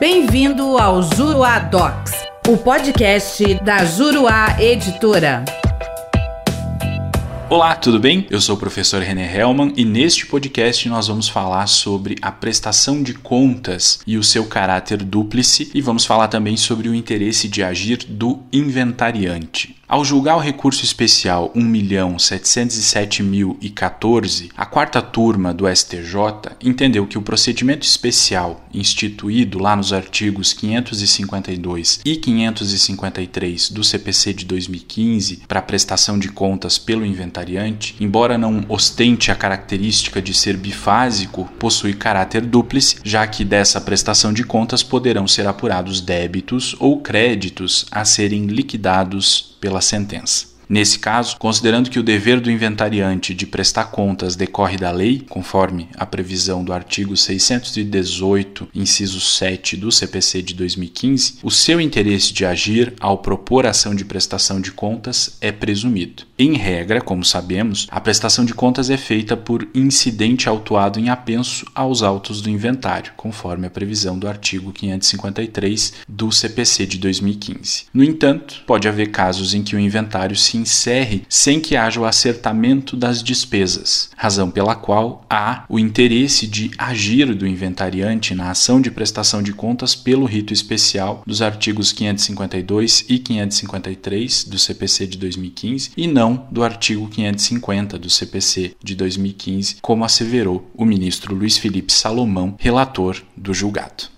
Bem-vindo ao Juruá Docs, o podcast da Juruá Editora. Olá, tudo bem? Eu sou o professor René Hellman e neste podcast nós vamos falar sobre a prestação de contas e o seu caráter dúplice e vamos falar também sobre o interesse de agir do inventariante. Ao julgar o recurso especial 1.707.014, a quarta turma do STJ entendeu que o procedimento especial instituído lá nos artigos 552 e 553 do CPC de 2015 para prestação de contas pelo inventariante, embora não ostente a característica de ser bifásico, possui caráter dúplice, já que dessa prestação de contas poderão ser apurados débitos ou créditos a serem liquidados pela sentença. Nesse caso, considerando que o dever do inventariante de prestar contas decorre da lei, conforme a previsão do artigo 618, inciso 7 do CPC de 2015, o seu interesse de agir ao propor ação de prestação de contas é presumido. Em regra, como sabemos, a prestação de contas é feita por incidente autuado em apenso aos autos do inventário, conforme a previsão do artigo 553 do CPC de 2015. No entanto, pode haver casos em que o inventário se encerre sem que haja o acertamento das despesas, razão pela qual há o interesse de agir do inventariante na ação de prestação de contas pelo rito especial dos artigos 552 e 553 do CPC de 2015 e não do artigo 550 do CPC de 2015, como asseverou o ministro Luiz Felipe Salomão, relator do julgado.